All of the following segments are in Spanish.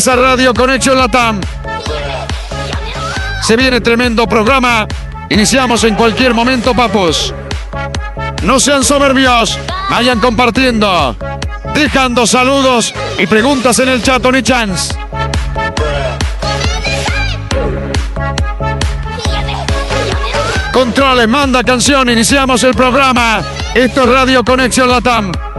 Empieza Radio Conexión Latam. Se viene tremendo programa. Iniciamos en cualquier momento, papos. No sean soberbios. Vayan compartiendo. Dejando saludos y preguntas en el chat, Tony Chance. Controles, manda canción, iniciamos el programa. Esto es Radio Conexión Latam.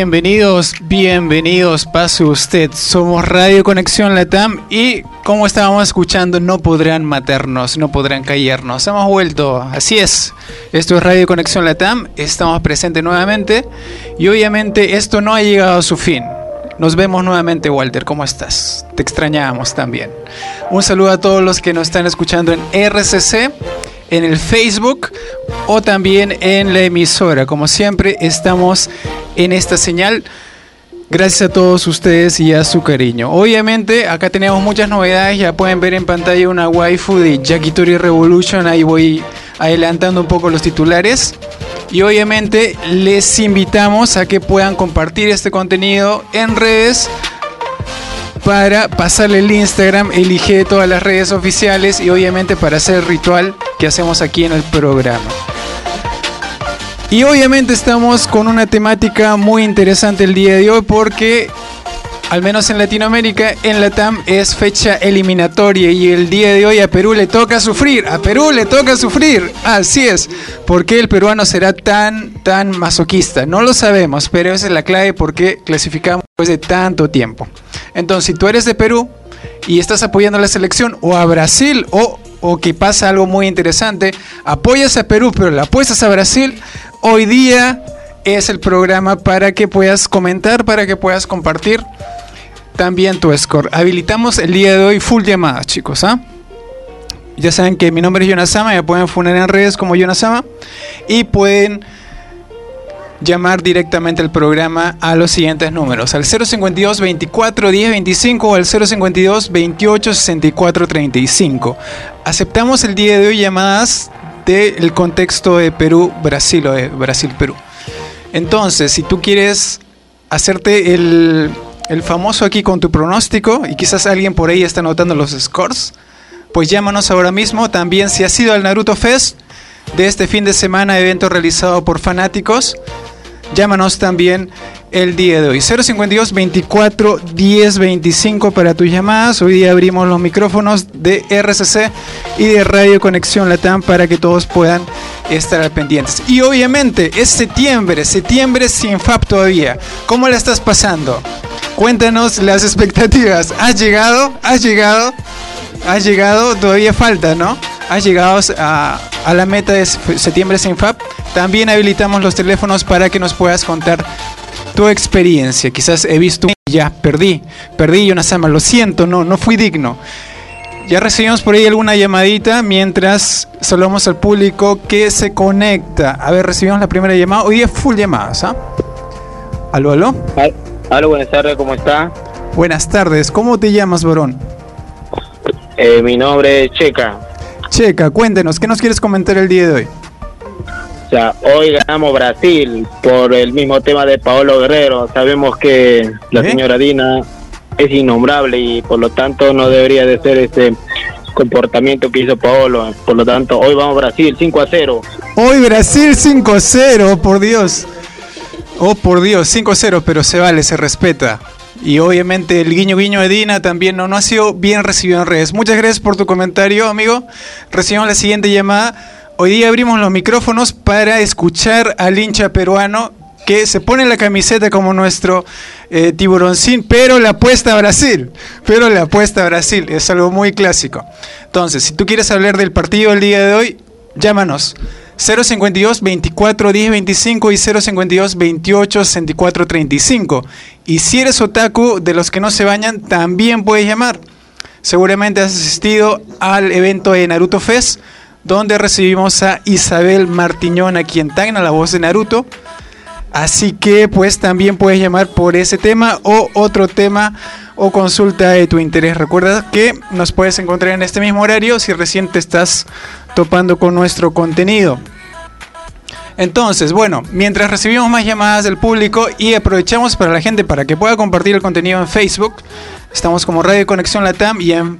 Bienvenidos, bienvenidos, pase usted. Somos Radio Conexión Latam y como estábamos escuchando, no podrán matarnos, no podrán callarnos. Hemos vuelto, así es. Esto es Radio Conexión Latam, estamos presentes nuevamente y obviamente esto no ha llegado a su fin. Nos vemos nuevamente, Walter. ¿Cómo estás? Te extrañábamos también. Un saludo a todos los que nos están escuchando en RCC en el Facebook o también en la emisora. Como siempre, estamos en esta señal. Gracias a todos ustedes y a su cariño. Obviamente, acá tenemos muchas novedades. Ya pueden ver en pantalla una waifu de Yakitori Revolution. Ahí voy adelantando un poco los titulares. Y obviamente les invitamos a que puedan compartir este contenido en redes para pasarle el Instagram, elige todas las redes oficiales y obviamente para hacer el ritual que hacemos aquí en el programa. Y obviamente estamos con una temática muy interesante el día de hoy porque al menos en Latinoamérica, en la TAM es fecha eliminatoria y el día de hoy a Perú le toca sufrir, a Perú le toca sufrir, así es, ¿por qué el peruano será tan, tan masoquista? No lo sabemos, pero esa es la clave por qué clasificamos después de tanto tiempo. Entonces, si tú eres de Perú y estás apoyando a la selección o a Brasil o, o que pasa algo muy interesante, apoyas a Perú pero le apuestas a Brasil, hoy día es el programa para que puedas comentar, para que puedas compartir también tu score. Habilitamos el día de hoy full llamadas, chicos. ¿ah? Ya saben que mi nombre es Yonasama, me pueden poner en redes como Yonasama y pueden llamar directamente al programa a los siguientes números, al 052 24 10 25 o al 052 28 64 35. Aceptamos el día de hoy llamadas del contexto de Perú-Brasil o de Brasil-Perú. Entonces, si tú quieres hacerte el, el famoso aquí con tu pronóstico y quizás alguien por ahí está anotando los scores, pues llámanos ahora mismo. También si has ido al Naruto Fest de este fin de semana, evento realizado por fanáticos, llámanos también el día de hoy. 052 24 10 25 para tus llamadas. Hoy día abrimos los micrófonos de RCC y de Radio Conexión Latam para que todos puedan estar pendientes. Y obviamente es septiembre, septiembre sin FAP todavía. ¿Cómo la estás pasando? Cuéntanos las expectativas. ¿Has llegado? ¿Has llegado? ¿Has llegado? Todavía falta, ¿no? ¿Has llegado a, a la meta de septiembre sin FAP? También habilitamos los teléfonos para que nos puedas contar tu experiencia. Quizás he visto ya perdí, perdí Sama, lo siento, no, no fui digno. Ya recibimos por ahí alguna llamadita mientras saludamos al público que se conecta. A ver, recibimos la primera llamada. Hoy es full llamadas, ¿ah? ¿Aló, aló? Aló, buenas tardes, ¿cómo está? Buenas tardes, ¿cómo te llamas, Borón? Eh, mi nombre es Checa. Checa, cuéntenos, ¿qué nos quieres comentar el día de hoy? O sea, hoy ganamos Brasil por el mismo tema de Paolo Guerrero. Sabemos que la ¿Eh? señora Dina es innombrable y por lo tanto no debería de ser este comportamiento que hizo Paolo. Por lo tanto, hoy vamos Brasil 5 a 0. Hoy Brasil 5-0, por Dios. Oh, por Dios, 5-0, pero se vale, se respeta. Y obviamente el guiño guiño de Dina también no, no ha sido bien recibido en redes. Muchas gracias por tu comentario, amigo. Recibimos la siguiente llamada. Hoy día abrimos los micrófonos para escuchar al hincha peruano que se pone la camiseta como nuestro eh, tiburoncín, pero le apuesta a Brasil. Pero le apuesta a Brasil. Es algo muy clásico. Entonces, si tú quieres hablar del partido del día de hoy, llámanos. 052 24 10 25 y 052 28 64 35. Y si eres otaku de los que no se bañan, también puedes llamar. Seguramente has asistido al evento de Naruto Fest, donde recibimos a Isabel Martiñón, a quien tagna la voz de Naruto. Así que pues también puedes llamar por ese tema o otro tema o consulta de tu interés. Recuerda que nos puedes encontrar en este mismo horario si recién te estás topando con nuestro contenido. Entonces, bueno, mientras recibimos más llamadas del público y aprovechamos para la gente para que pueda compartir el contenido en Facebook, estamos como Radio Conexión Latam y en,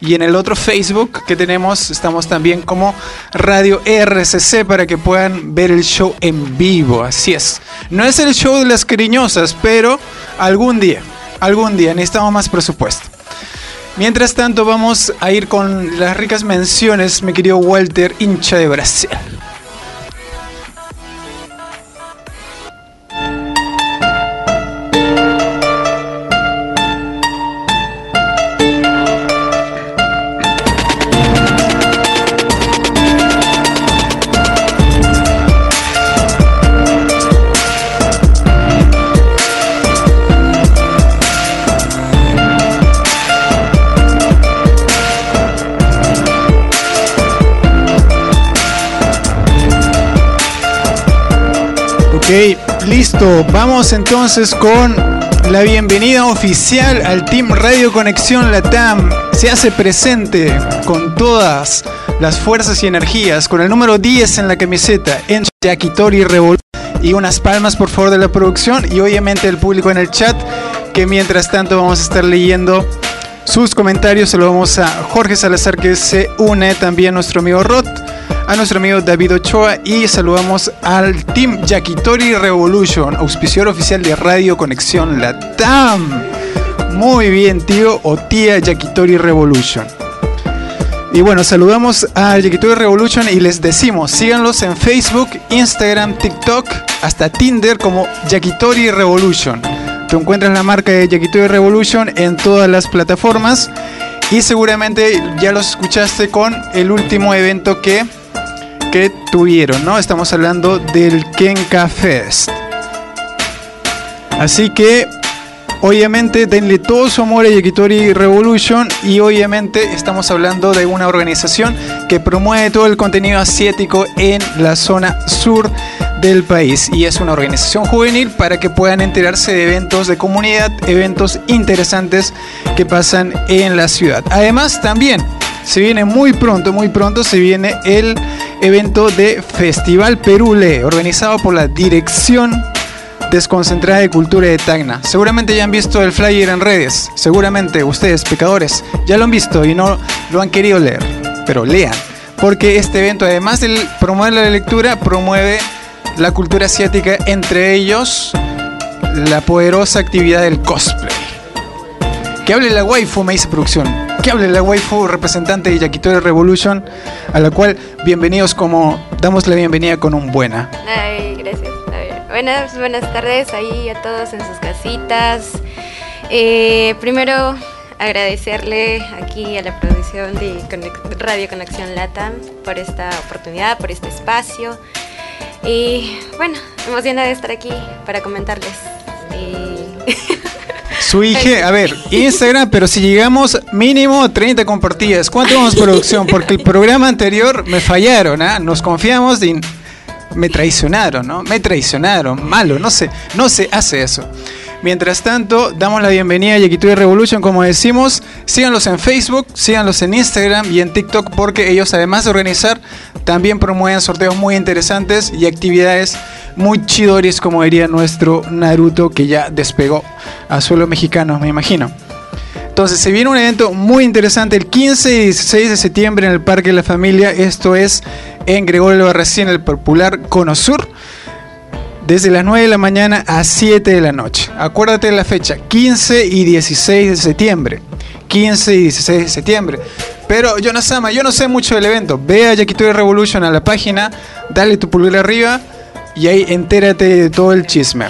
y en el otro Facebook que tenemos estamos también como Radio RCC para que puedan ver el show en vivo. Así es. No es el show de las cariñosas, pero algún día, algún día necesitamos más presupuesto. Mientras tanto, vamos a ir con las ricas menciones, mi querido Walter, hincha de Brasil. Listo, vamos entonces con la bienvenida oficial al Team Radio Conexión Latam. Se hace presente con todas las fuerzas y energías, con el número 10 en la camiseta, en Yakitori Revol y unas palmas por favor de la producción y obviamente el público en el chat que mientras tanto vamos a estar leyendo sus comentarios. Se lo vamos a Jorge Salazar que se une también nuestro amigo Rod, a nuestro amigo David Ochoa y saludamos al Team Yakitori Revolution, auspiciador oficial de Radio Conexión Latam. Muy bien, tío o tía Yakitori Revolution. Y bueno, saludamos a Yakitori Revolution y les decimos, síganlos en Facebook, Instagram, TikTok, hasta Tinder como Yakitori Revolution. Tú encuentras la marca de Yakitori Revolution en todas las plataformas y seguramente ya los escuchaste con el último evento que, que tuvieron, ¿no? Estamos hablando del Kenka Fest. Así que Obviamente denle todo su amor a Yakitori Revolution y obviamente estamos hablando de una organización que promueve todo el contenido asiático en la zona sur del país y es una organización juvenil para que puedan enterarse de eventos de comunidad, eventos interesantes que pasan en la ciudad. Además también se viene muy pronto, muy pronto se viene el evento de Festival Perule organizado por la Dirección desconcentrada de cultura de Tacna. Seguramente ya han visto el flyer en redes. Seguramente ustedes, pecadores, ya lo han visto y no lo han querido leer. Pero lean. Porque este evento, además de promover la lectura, promueve la cultura asiática, entre ellos la poderosa actividad del cosplay. Que hable la waifu, me dice producción. Que hable la waifu representante de Yakitori Revolution, a la cual bienvenidos como damos la bienvenida con un buena. Ay, gracias. Buenas, buenas tardes ahí a todos en sus casitas. Eh, primero agradecerle aquí a la producción de Radio Conexión Latam por esta oportunidad, por este espacio. Y bueno, emocionada de estar aquí para comentarles. Su hija, a ver, Instagram, pero si llegamos mínimo 30 compartidas, ¿cuánto vamos producción? Porque el programa anterior me fallaron, ¿ah? Nos confiamos y me traicionaron, ¿no? Me traicionaron, malo, no sé, no se hace eso. Mientras tanto, damos la bienvenida a Yakitori Revolution, como decimos. Síganlos en Facebook, síganlos en Instagram y en TikTok, porque ellos, además de organizar, también promueven sorteos muy interesantes y actividades muy chidoris, como diría nuestro Naruto, que ya despegó a suelo mexicano, me imagino. Entonces, se viene un evento muy interesante el 15 y 16 de septiembre en el Parque de la Familia. Esto es en Gregorio Barracín, el popular Cono Sur desde las 9 de la mañana a 7 de la noche. Acuérdate de la fecha, 15 y 16 de septiembre. 15 y 16 de septiembre. Pero yo no Sama, yo no sé mucho del evento. Ve a Yakitori Revolution a la página, dale tu pulgar arriba y ahí entérate de todo el chisme.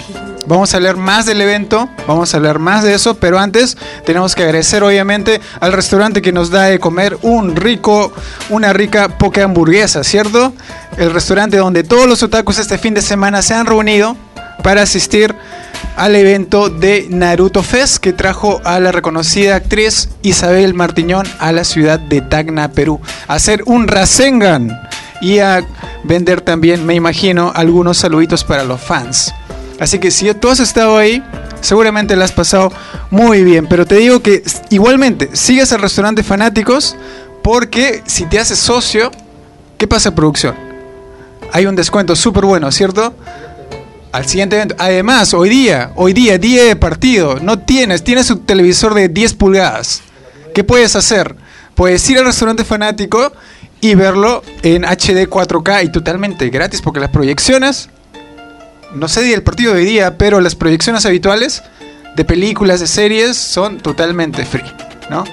Vamos a hablar más del evento, vamos a hablar más de eso, pero antes tenemos que agradecer obviamente al restaurante que nos da de comer un rico, una rica poke hamburguesa, ¿cierto? El restaurante donde todos los otakus este fin de semana se han reunido para asistir al evento de Naruto Fest que trajo a la reconocida actriz Isabel Martiñón a la ciudad de Tacna, Perú, a hacer un Rasengan y a vender también, me imagino, algunos saluditos para los fans. Así que si tú has estado ahí, seguramente la has pasado muy bien. Pero te digo que igualmente, sigues al restaurante Fanáticos porque si te haces socio, ¿qué pasa producción? Hay un descuento súper bueno, ¿cierto? Al siguiente evento. Además, hoy día, hoy día, día de partido, no tienes, tienes un televisor de 10 pulgadas. ¿Qué puedes hacer? Puedes ir al restaurante fanático y verlo en HD 4K y totalmente gratis porque las proyecciones no sé el partido de hoy día, pero las proyecciones habituales de películas, de series, son totalmente free, ¿no?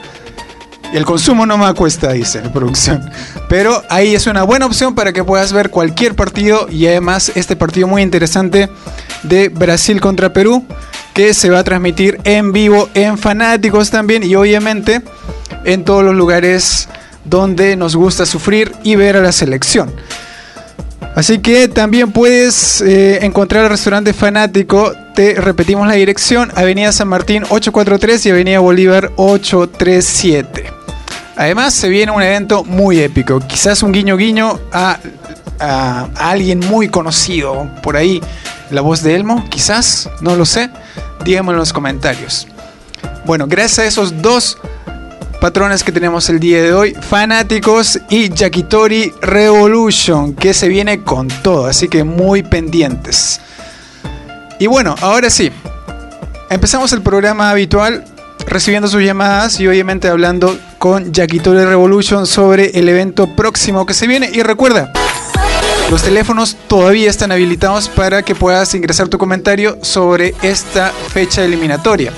Y el consumo no me cuesta, dice la producción. Pero ahí es una buena opción para que puedas ver cualquier partido y además este partido muy interesante de Brasil contra Perú, que se va a transmitir en vivo en fanáticos también y obviamente en todos los lugares donde nos gusta sufrir y ver a la selección. Así que también puedes eh, encontrar el restaurante fanático. Te repetimos la dirección: Avenida San Martín 843 y Avenida Bolívar 837. Además, se viene un evento muy épico. Quizás un guiño guiño a, a alguien muy conocido por ahí la voz de Elmo, quizás, no lo sé. Díganme en los comentarios. Bueno, gracias a esos dos patrones que tenemos el día de hoy, fanáticos y Yakitori Revolution, que se viene con todo, así que muy pendientes. Y bueno, ahora sí, empezamos el programa habitual recibiendo sus llamadas y obviamente hablando con Yakitori Revolution sobre el evento próximo que se viene. Y recuerda, los teléfonos todavía están habilitados para que puedas ingresar tu comentario sobre esta fecha eliminatoria.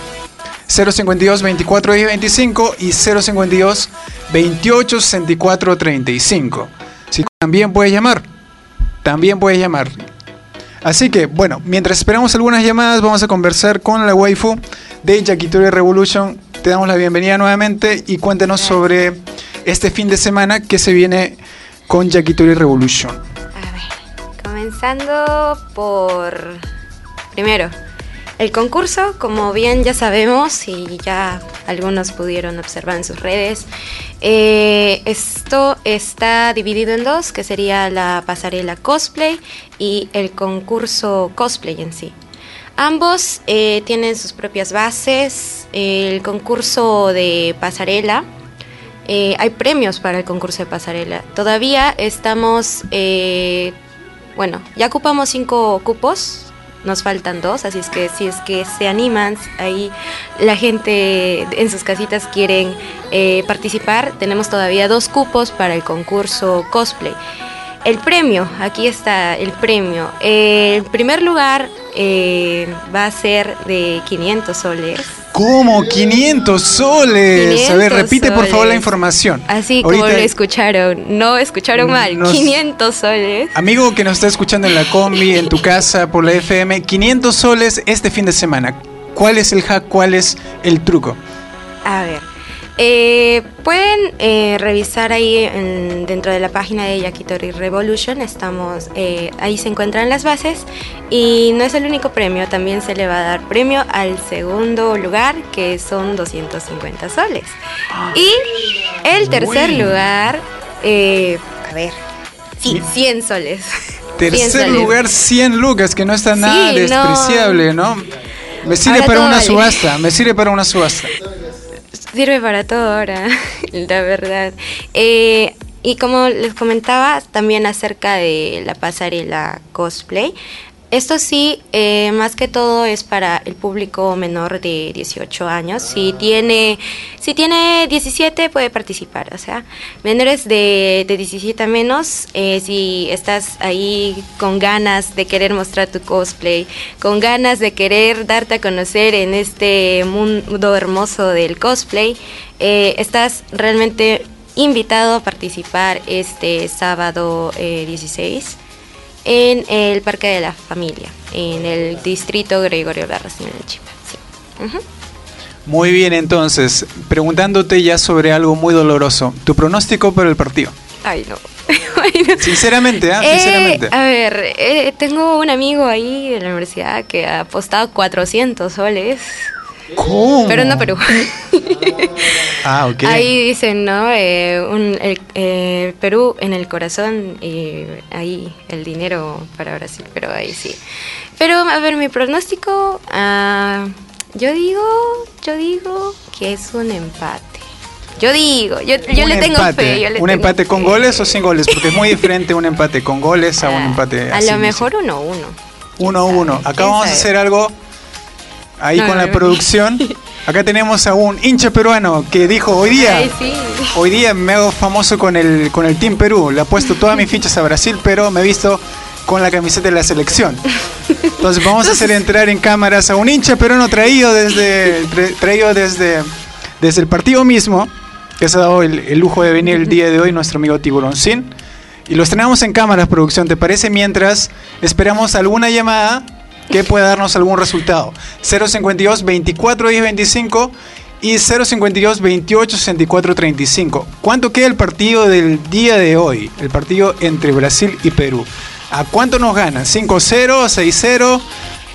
052 24 10 25 y 052 28 64 35. Si también puedes llamar. También puedes llamar. Así que, bueno, mientras esperamos algunas llamadas, vamos a conversar con la waifu de Yakitori Revolution. Te damos la bienvenida nuevamente y cuéntanos sobre este fin de semana que se viene con Yakitori Revolution. A ver, comenzando por... Primero, el concurso, como bien ya sabemos y ya algunos pudieron observar en sus redes, eh, esto está dividido en dos, que sería la pasarela cosplay y el concurso cosplay en sí. Ambos eh, tienen sus propias bases. El concurso de pasarela, eh, hay premios para el concurso de pasarela. Todavía estamos, eh, bueno, ya ocupamos cinco cupos nos faltan dos, así es que si es que se animan, ahí la gente en sus casitas quieren eh, participar, tenemos todavía dos cupos para el concurso cosplay. El premio, aquí está el premio. el primer lugar eh, va a ser de 500 soles. ¿Cómo? 500 soles. 500 a ver, repite por favor la soles. información. Así como Ahorita- lo escucharon, no escucharon mal, Nos- 500 soles. Amigo que nos está escuchando en la combi, en tu casa, por la FM, 500 soles este fin de semana. ¿Cuál es el hack? ¿Cuál es el truco? A ver, eh, pueden eh, revisar ahí en- dentro de la página de Yakitori Revolution, estamos, eh, ahí se encuentran las bases y no es el único premio, también se le va a dar premio al segundo lugar que son 250 soles. Y el tercer Bueno. lugar, eh, a ver, sí, Sí. 100 soles. 100 Tercer soles. lugar, 100 lucas, que no está nada Sí, despreciable, ¿no? Me sirve Ahora para una vale. subasta, me sirve para una subasta. Sirve para todo ahora, la verdad. Eh, y como les comentaba también acerca de la pasarela cosplay, esto sí, eh, más que todo es para el público menor de 18 años. Si tiene, si tiene 17 puede participar, o sea, menores de, de 17 a menos, eh, si estás ahí con ganas de querer mostrar tu cosplay, con ganas de querer darte a conocer en este mundo hermoso del cosplay, eh, estás realmente invitado a participar este sábado eh, 16 en el Parque de la Familia, en el distrito Gregorio Larracín en Chipa. Sí. Muy bien, entonces, preguntándote ya sobre algo muy doloroso. ¿Tu pronóstico para el partido? Ay, no. Sinceramente, ¿ah? Eh, Sinceramente. a ver, eh, tengo un amigo ahí de la universidad que ha apostado 400 soles, ¿Cómo? pero no Perú. Ah, ok. Ahí dicen, ¿no? Eh, un- el, eh, Perú en el corazón y ahí el dinero para Brasil, pero ahí sí. Pero, a ver, mi pronóstico, ah, yo digo, yo digo que es un empate. Yo digo, yo, yo Un le tengo empate. fe. yo le ¿Un tengo empate con fe. goles o sin goles? Porque es muy diferente un empate con goles a un Ah, empate A así, lo mejor uno uno. Uno a ¿Quién uno. sabe? Acá ¿Quién vamos a sabe? hacer algo ahí No, con no, la producción. Acá tenemos a un hincha peruano que dijo hoy día. Ay, sí. Hoy día me hago famoso con el, con el Team Perú. Le he puesto todas mis fichas a Brasil, pero me he visto con la camiseta de la selección. Entonces vamos a hacer entrar en cámaras a un hincha peruano traído desde, tra- traído desde, desde el partido mismo, que se ha dado el, el lujo de venir el día de hoy, nuestro amigo Tiburoncín. Y los tenemos en cámaras, producción, ¿te parece? Mientras esperamos alguna llamada que pueda darnos algún resultado. 052 24 10 25 y 052 28 64 35. ¿Cuánto queda el partido del día de hoy? El partido entre Brasil y Perú. ¿A cuánto nos ganan? ¿5-0, 6-0,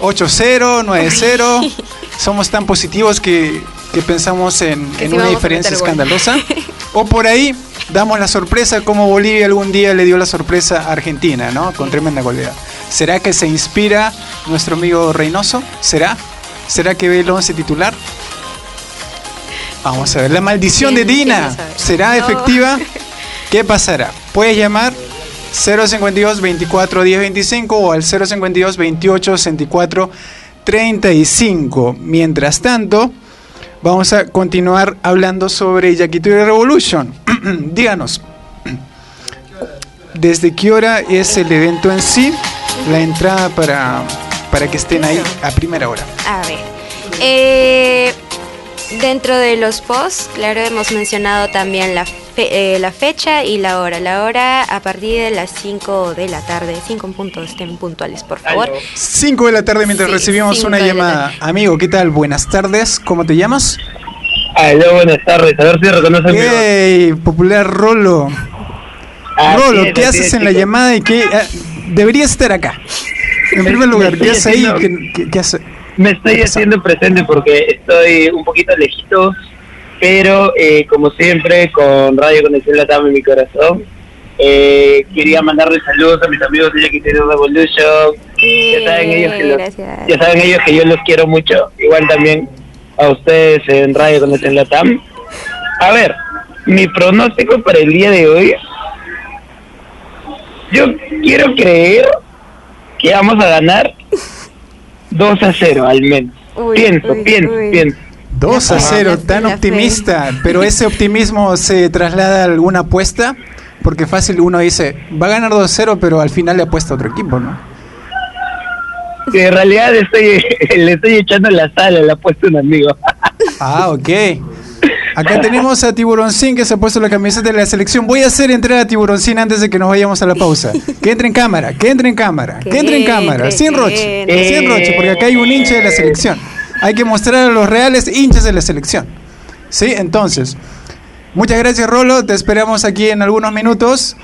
8-0, 9-0? Somos tan positivos que, que pensamos en, Que en sí una diferencia escandalosa. O por ahí damos la sorpresa como Bolivia algún día le dio la sorpresa a Argentina, ¿no? Con tremenda goleada. ¿Será que se inspira nuestro amigo Reynoso? ¿Será? ¿Será que ve el 11 titular? Vamos a ver. La maldición de ¿Quién- quién Dina. ¿Será efectiva? ¿Qué pasará? Puedes llamar 052 24 10 25 o al 052 28 64 35. Mientras tanto, vamos a continuar hablando sobre Yakitori Revolution. Díganos, ¿desde qué hora es el evento en sí? La entrada para, para que estén ahí a primera hora. A ver. Eh, dentro de los posts, claro, hemos mencionado también la, fe- eh, la fecha y la hora. La hora a partir de las 5 de la tarde. 5 en punto, estén puntuales, por favor. 5 de la tarde mientras Sí, recibimos una llamada. Amigo, ¿qué tal? Buenas tardes. ¿Cómo te llamas? Aló, buenas tardes. A ver si reconoce mi voz. Hey, popular Rolo. Así Rolo, ¿qué haces es, en la llamada y qué deberías estar acá? En Me- primer me lugar, ¿qué estoy haces ahí? haciendo- ¿Qué, qué- qué hace? Me estoy haciendo presente porque estoy un poquito lejito, pero eh, como siempre, con Radio Conexión Latam en mi corazón, eh, quería mandarle saludos a mis amigos de Yaquitero Revolution. Ya saben, ellos que los, Gracias. ya saben ellos que yo los quiero mucho. Igual también a ustedes en Radio Conexión Latam. A ver, mi pronóstico para el día de hoy. Yo quiero creer que vamos a ganar 2 a 0 al menos. Uy, pienso, uy, pienso, uy. pienso. 2 a Ajá. 0, La fe, tan optimista. Pero ese optimismo se traslada a alguna apuesta. Porque fácil uno dice, va a ganar 2 a 0, pero al final le apuesta a otro equipo, ¿no? En realidad estoy, le estoy echando la sal a la apuesta a un amigo. Ah, ok. Acá tenemos a Tiburoncín que se ha puesto la camiseta de la selección. Voy a hacer entrar a Tiburoncín antes de que nos vayamos a la pausa. Que entre en cámara, que entre en cámara, que, Que entre en cámara. Sin roche, sin roche, porque acá hay un hincha de la selección. Hay que mostrar a los reales hinchas de la selección. ¿Sí? Entonces, muchas gracias Rolo. Te esperamos aquí en algunos minutos.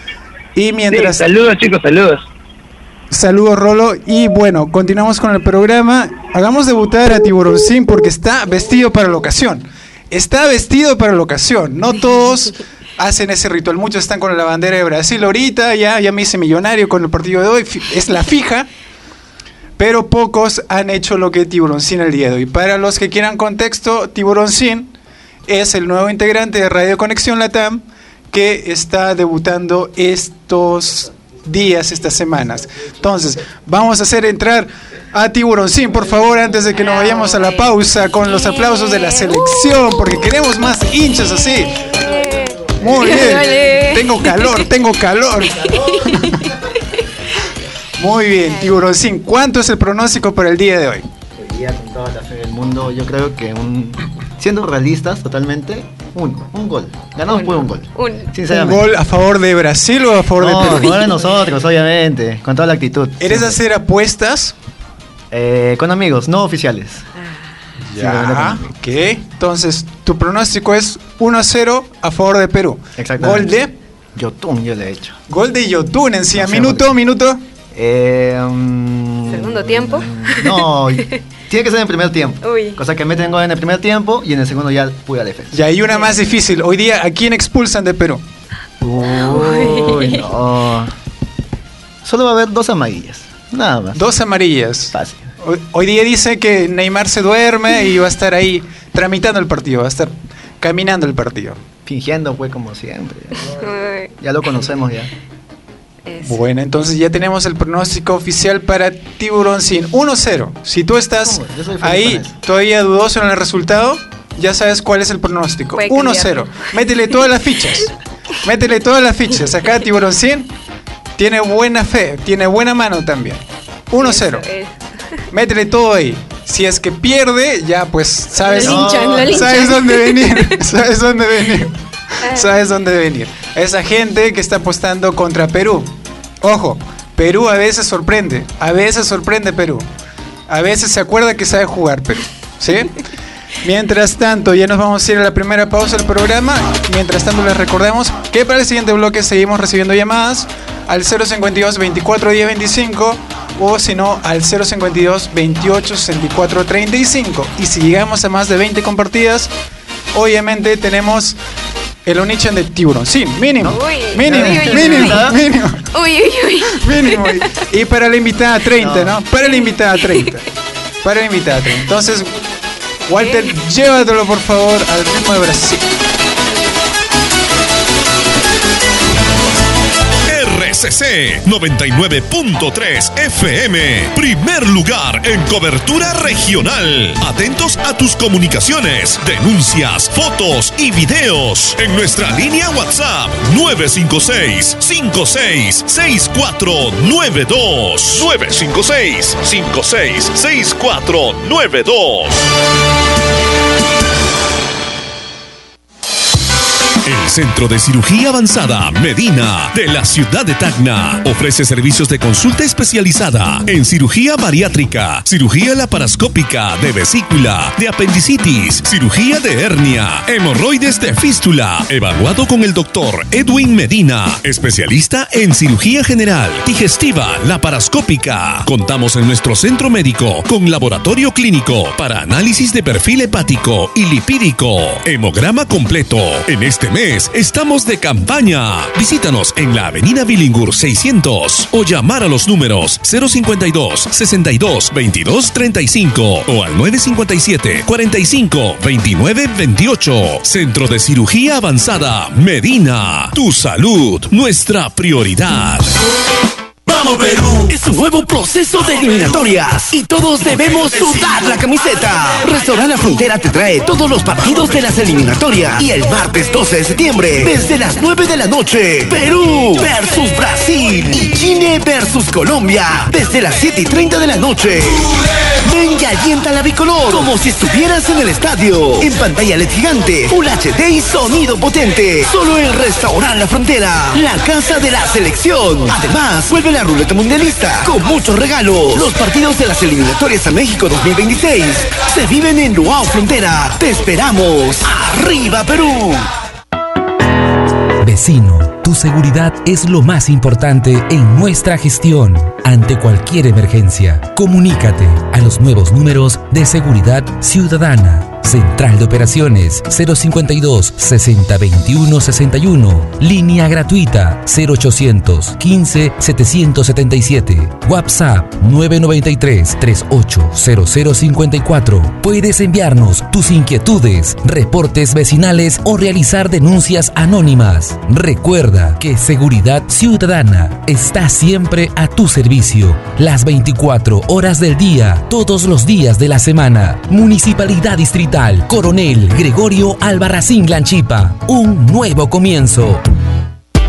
Y Sí, mientras... saludos chicos, saludos. Saludos Rolo y bueno, continuamos con el programa. Hagamos debutar a Tiburoncín porque está vestido para la ocasión. Está vestido para la ocasión. No todos hacen ese ritual. Muchos están con la bandera de Brasil ahorita, ya, ya me hice millonario con el partido de hoy. Es la fija. Pero pocos han hecho lo que Tiburoncín el día de hoy. Para los que quieran contexto, Tiburoncín es el nuevo integrante de Radio Conexión Latam que está debutando estos días, estas semanas. Entonces, vamos a hacer entrar a Tiburoncín, por favor, antes de que nos vayamos a la pausa con los aplausos de la selección, porque queremos más hinchas así. Muy bien. Tengo calor, tengo calor. Muy bien, Tiburoncín, ¿cuánto es el pronóstico para el día de hoy? Hoy día, con toda la fe del mundo, yo creo que un, siendo realistas totalmente, uno, un gol. Ganamos por un gol. Un- ¿Un gol a favor de Brasil o a favor no, de a Perú? favor de nosotros, obviamente, con toda la actitud. ¿Eres de hacer apuestas? Eh, con amigos, no oficiales. Ya, amigos. ok. Entonces, tu pronóstico es 1 a 0 a favor de Perú. Exactamente. Gol de Yotun yo le he hecho. gol de Yotun encima. No sé, minuto, minuto. Eh, mm, ¿Segundo tiempo? No, tiene que ser en el primer tiempo. Uy. Cosa que meten gol en el primer tiempo y en el segundo ya pura defensa. Y hay una más difícil. Hoy día, ¿a quién expulsan de Perú? Uy, no. Solo va a haber dos amarillas. Nada más. Dos amarillas. Fácil. Hoy, hoy día dice que Neymar se duerme y va a estar ahí tramitando el partido, va a estar caminando el partido. Fingiendo, pues, como siempre. Ya lo conocemos ya. Eso. Bueno, entonces ya tenemos el pronóstico oficial para Tiburón Sin 1-0. Si tú estás ahí todavía dudoso en el resultado, ya sabes cuál es el pronóstico. Puede 1-0. cambiarlo. Métele todas las fichas. Métele todas las fichas. Acá Tiburón Sin tiene buena fe, tiene buena mano también. 1-0. Eso, eso. Métele todo ahí. Si es que pierde, ya pues sabes, Lo linchan, lo linchan. sabes dónde venir. sabes dónde venir. Sabes dónde venir. Esa gente que está apostando contra Perú. Ojo, Perú a veces sorprende. A veces sorprende Perú. A veces se acuerda que sabe jugar Perú. ¿Sí? Mientras tanto, ya nos vamos a ir a la primera pausa del programa. Mientras tanto, les recordamos que para el siguiente bloque seguimos recibiendo llamadas al 052 24 10 25 o si no al 052 28 64 35. Y si llegamos a más de 20 compartidas, obviamente tenemos El Onichan de tiburón, sí, mínimo. Uy, mínimo, uy, uy, mínimo, uy. mínimo, Uy, uy, uy. mínimo. Y para la invitada 30, ¿no? Para la invitada 30. Para la invitada 30. Entonces, Walter, llévatelo por favor al ritmo de Brasil. RCC 99.3 FM. Primer lugar en cobertura regional. Atentos a tus comunicaciones, denuncias, fotos y videos en nuestra línea WhatsApp 956 56 6492 956 56 6492 Centro de Cirugía Avanzada Medina de la ciudad de Tacna ofrece servicios de consulta especializada en cirugía bariátrica, cirugía laparoscópica de vesícula, de apendicitis, cirugía de hernia, hemorroides de fístula, evaluado con el doctor Edwin Medina, especialista en cirugía general, digestiva, laparoscópica. Contamos en nuestro centro médico con laboratorio clínico para análisis de perfil hepático y lipídico, hemograma completo. En este mes estamos de campaña. Visítanos en la Avenida Billingur 600 o llamar a los números 052 62 22 35 o al 957 45 29 28. Centro de Cirugía Avanzada Medina. Tu salud, nuestra prioridad. ¡Vamos Perú! Es un nuevo proceso de eliminatorias y todos debemos sudar la camiseta. Restaurant La Frontera te trae todos los partidos de las eliminatorias y el martes 12 de septiembre desde las 9 de la noche Perú versus Brasil y Chile versus Colombia desde las 7 y 30 de la noche. Ven y alienta la bicolor como si estuvieras en el estadio. En pantalla LED gigante, Full HD y sonido potente. Solo en Restaurant La Frontera, la casa de la selección. Además, vuelve la ruleta mundialista con muchos regalos. Los partidos de las eliminatorias a México 2026 se viven en Luau Frontera. Te esperamos. ¡Arriba Perú! Vecino, tu seguridad es lo más importante en nuestra gestión. Ante cualquier emergencia, comunícate a los nuevos números de seguridad ciudadana. Central de Operaciones 052 6021 61. Línea gratuita 0800 15 777. WhatsApp 993 380054. Puedes enviarnos tus inquietudes, reportes vecinales o realizar denuncias anónimas. Recuerda que Seguridad Ciudadana está siempre a tu servicio, las 24 horas del día, todos los días de la semana. Municipalidad Distrital Coronel Gregorio Albarracín Lanchipa. Un nuevo comienzo.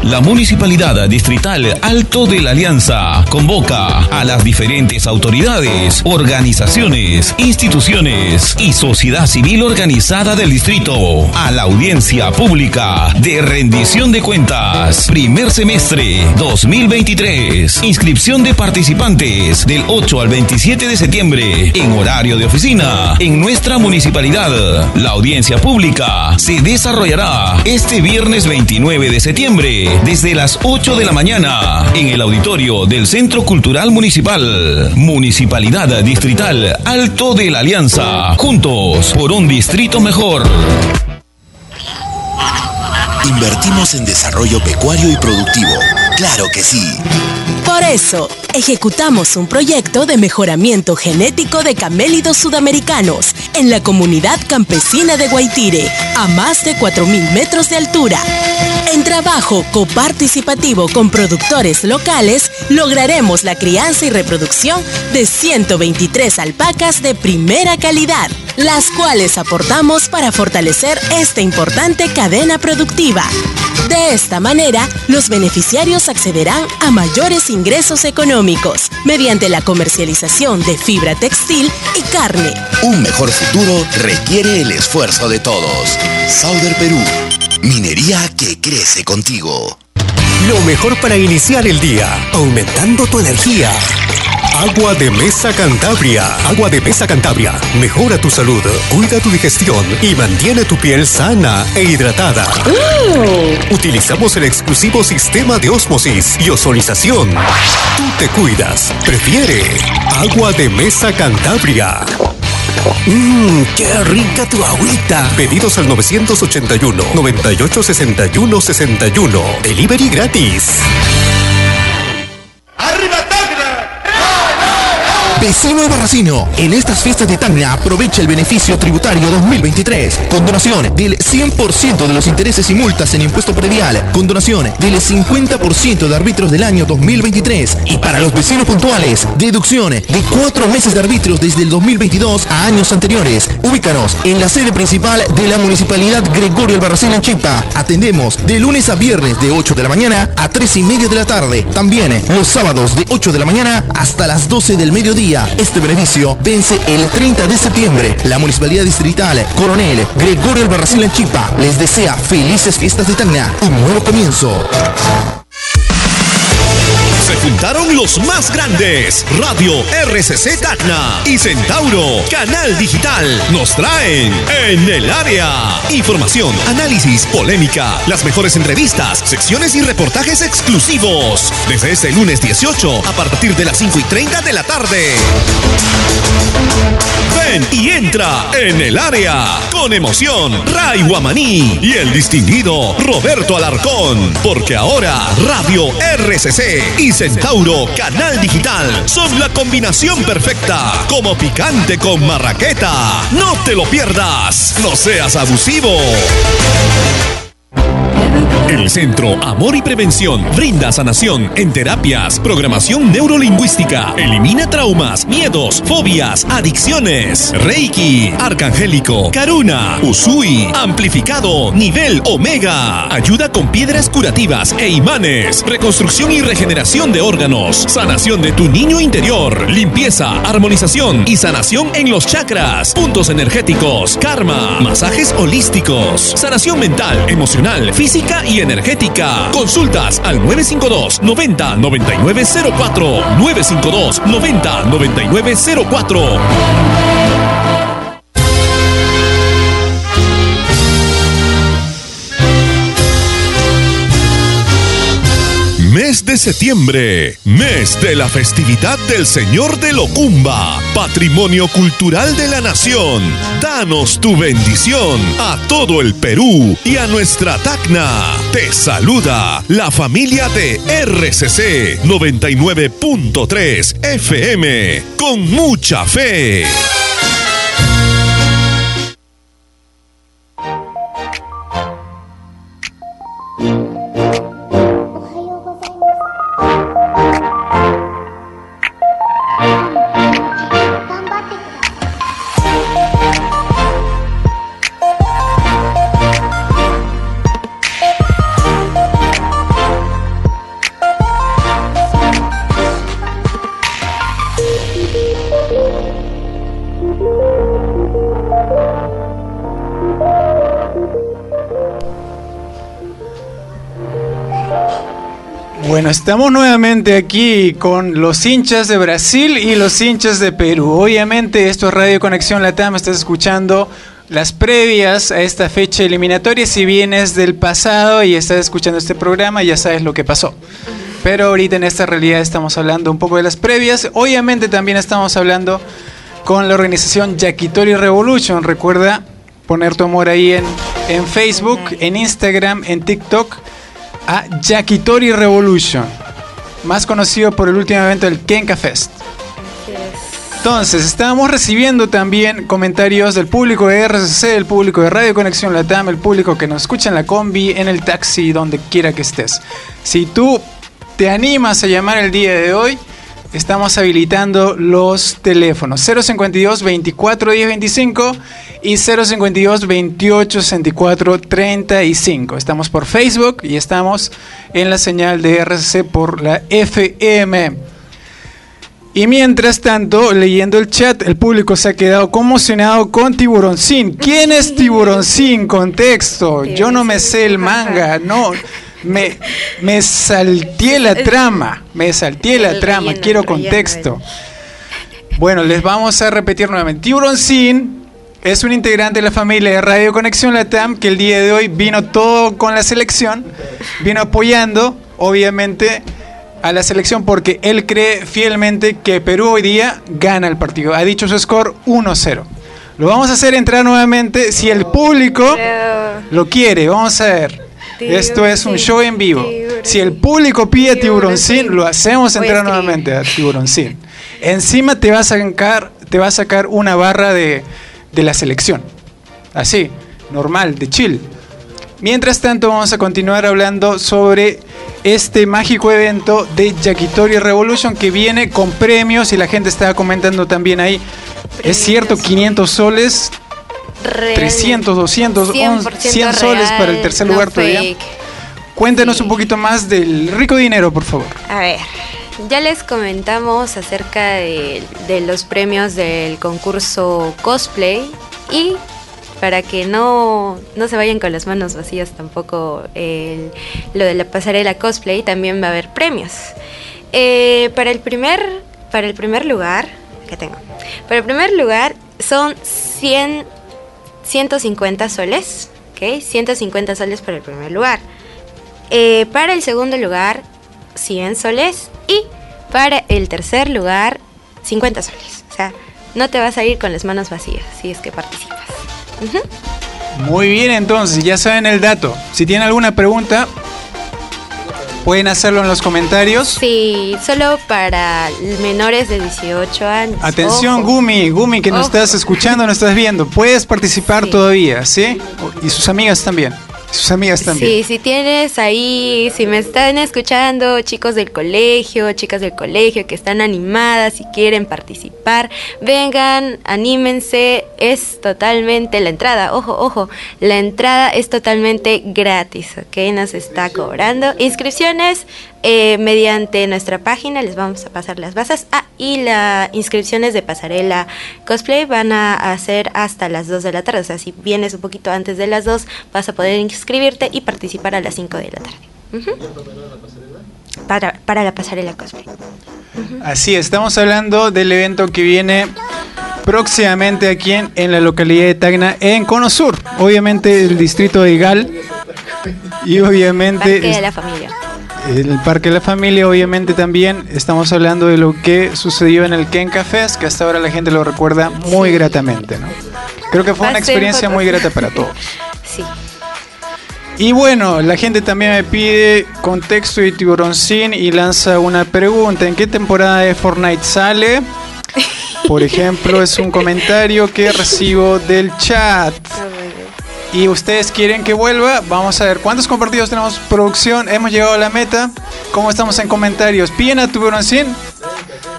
La Municipalidad Distrital Alto de la Alianza convoca a las diferentes autoridades, organizaciones, instituciones y sociedad civil organizada del distrito a la audiencia pública de rendición de cuentas. Primer semestre 2023. Inscripción de participantes del 8 al 27 de septiembre en horario de oficina en nuestra municipalidad. La audiencia pública se desarrollará este viernes 29 de septiembre desde las 8 de la mañana en el auditorio del Centro Cultural Municipal. Municipalidad Distrital Alto de la Alianza. Juntos por un distrito mejor. Invertimos en desarrollo pecuario y productivo. Claro que sí. Por eso, ejecutamos un proyecto de mejoramiento genético de camélidos sudamericanos en la comunidad campesina de Guaitire, a más de 4.000 metros de altura. En trabajo coparticipativo con productores locales, lograremos la crianza y reproducción de 123 alpacas de primera calidad, las cuales aportamos para fortalecer esta importante cadena productiva. De esta manera, los beneficiarios accederán a mayores ingresos económicos mediante la comercialización de fibra textil y carne. Un mejor futuro requiere el esfuerzo de todos. Sauder Perú. Minería que crece contigo. Lo mejor para iniciar el día, aumentando tu energía. Agua de Mesa Cantabria. Agua de Mesa Cantabria. Mejora tu salud, cuida tu digestión y mantiene tu piel sana e hidratada. Utilizamos el exclusivo sistema de osmosis y ozonización. Tú te cuidas. Prefiere Agua de Mesa Cantabria. Mmm, qué rica tu agüita. Pedidos al 981 98 61 61. Delivery gratis. Vecino de Barracino, en estas fiestas de Tacna aprovecha el beneficio tributario 2023. Condonación del 100% de los intereses y multas en impuesto predial. Condonación del 50% de árbitros del año 2023. Y para los vecinos puntuales, deducción de cuatro meses de árbitros desde el 2022 a años anteriores. Ubícanos en la sede principal de la Municipalidad Gregorio Albarracín en Chipa. Atendemos de lunes a viernes de 8 de la mañana a 3 y media de la tarde. También los sábados de 8 de la mañana hasta las 12 del mediodía. Este beneficio vence el 30 de septiembre. La Municipalidad Distrital Coronel Gregorio Albarracín Chipa les desea felices fiestas de Tacna. Un nuevo comienzo. Se juntaron los más grandes. Radio RCC Tacna y Centauro, Canal Digital, nos traen en el área. Información, análisis, polémica, las mejores entrevistas, secciones y reportajes exclusivos. Desde este lunes 18 a partir de las 5 y 30 de la tarde. Ven y entra en el área con emoción. Ray Guamaní y el distinguido Roberto Alarcón. Porque ahora Radio RCC y Centauro Canal Digital son la combinación perfecta. Como picante con marraqueta. No te lo pierdas. No seas abusivo. El Centro Amor y Prevención brinda sanación en terapias, programación neurolingüística, elimina traumas, miedos, fobias, adicciones, Reiki, Arcangélico, Karuna, Usui, amplificado, nivel Omega, ayuda con piedras curativas e imanes, reconstrucción y regeneración de órganos, sanación de tu niño interior, limpieza, armonización y sanación en los chakras, puntos energéticos, karma, masajes holísticos, sanación mental, emocional, física y energética. Consultas al 952 90 9904 952 90 9904. De septiembre, mes de la festividad del Señor de Locumba, patrimonio cultural de la nación. Danos tu bendición a todo el Perú y a nuestra Tacna. Te saluda la familia de RCC 99.3 FM con mucha fe. Estamos nuevamente aquí con los hinchas de Brasil y los hinchas de Perú. Obviamente esto es Radio Conexión Latam, estás escuchando las previas a esta fecha eliminatoria. Si vienes del pasado y estás escuchando este programa, ya sabes lo que pasó. Pero ahorita en esta realidad estamos hablando un poco de las previas. Obviamente también estamos hablando con la organización Yakitori Revolution. Recuerda poner tu amor ahí en, en Facebook, en Instagram, en TikTok a Yakitori Revolution, más conocido por el último evento del Kenka Fest. Entonces, estábamos recibiendo también comentarios del público de RCC, del público de Radio Conexión Latam, el público que nos escucha en la combi, en el taxi, donde quiera que estés. Si tú te animas a llamar el día de hoy, estamos habilitando los teléfonos 052 24 10 25 y 052 28 64 35. Estamos por Facebook y estamos en la señal de RCC por la FM. Y mientras tanto, leyendo el chat, el público se ha quedado conmocionado con Tiburoncín. ¿Quién es Tiburoncín? Contexto. Yo no me sé el manga, no. Me, me salteé la trama, me salteé la trama, quiero contexto. Bueno, les vamos a repetir nuevamente. Tiburoncín es un integrante de la familia de Radio Conexión Latam que el día de hoy vino todo con la selección, vino apoyando, obviamente, a la selección porque él cree fielmente que Perú hoy día gana el partido. Ha dicho su score 1-0. Lo vamos a hacer entrar nuevamente si el público lo quiere. Vamos a ver. Esto es un show en vivo. Si el público pide Tiburoncín, lo hacemos entrar nuevamente a Tiburoncín. Encima te va a sacar, te va a sacar una barra de, de la selección. Así, normal, de chill. Mientras tanto, vamos a continuar hablando sobre este mágico evento de Yakitori Revolution que viene con premios y la gente estaba comentando también ahí. Es cierto, 500 soles, 300, 200, 100 soles para el tercer no lugar todavía. fake. Cuéntanos un poquito más del rico dinero, por favor. A ver, ya les comentamos acerca de, de los premios del concurso cosplay y para que no, no se vayan con las manos vacías tampoco el- lo de la pasarela cosplay también va a haber premios. Eh, para el primer para el primer lugar, que tengo. Para el primer lugar son 100 150 soles, ¿ok? 150 soles para el primer lugar. Eh, para el segundo lugar, 100 soles. Y para el tercer lugar, 50 soles. O sea, no te vas a ir con las manos vacías si es que participas. Muy bien, entonces, ya saben el dato. Si tienen alguna pregunta, pueden hacerlo en los comentarios. Sí, solo para menores de 18 años. Atención, Ojo. Gumi, Gumi, que nos Ojo. estás escuchando, nos estás viendo. Puedes participar todavía, ¿sí? Y sus amigas también. Sus amigas también. Sí, si tienes ahí, si me están escuchando chicos del colegio, chicas del colegio que están animadas y quieren participar, vengan, anímense, es totalmente la entrada, ojo, ojo, la entrada es totalmente gratis, ¿ok? Nos está cobrando inscripciones eh, mediante nuestra página, les vamos a pasar las bases. Ah, y las inscripciones de pasarela cosplay van a hacer hasta las 2 de la tarde, o sea, si vienes un poquito antes de las 2, vas a poder inscribirte y participar a las 5 de la tarde. Ujú. Para, para la pasarela cosplay. Así es, estamos hablando del evento que viene próximamente aquí en, en la localidad de Tacna, en Cono Sur. Obviamente el distrito de Igal. Y obviamente Parque de es- la familia. El Parque de la Familia, obviamente también estamos hablando de lo que sucedió en el Kenka Fest, que hasta ahora la gente lo recuerda muy gratamente, ¿no? Creo que fue una experiencia muy grata para todos. Sí. Y bueno, la gente también me pide contexto de Tiburoncín y lanza una pregunta. ¿En qué temporada de Fortnite sale? Por ejemplo, es un comentario que recibo del chat. Y ustedes quieren que vuelva. Vamos a ver cuántos compartidos tenemos producción. Hemos llegado a la meta. ¿Cómo estamos en comentarios? ¿Piden a Tiburoncín?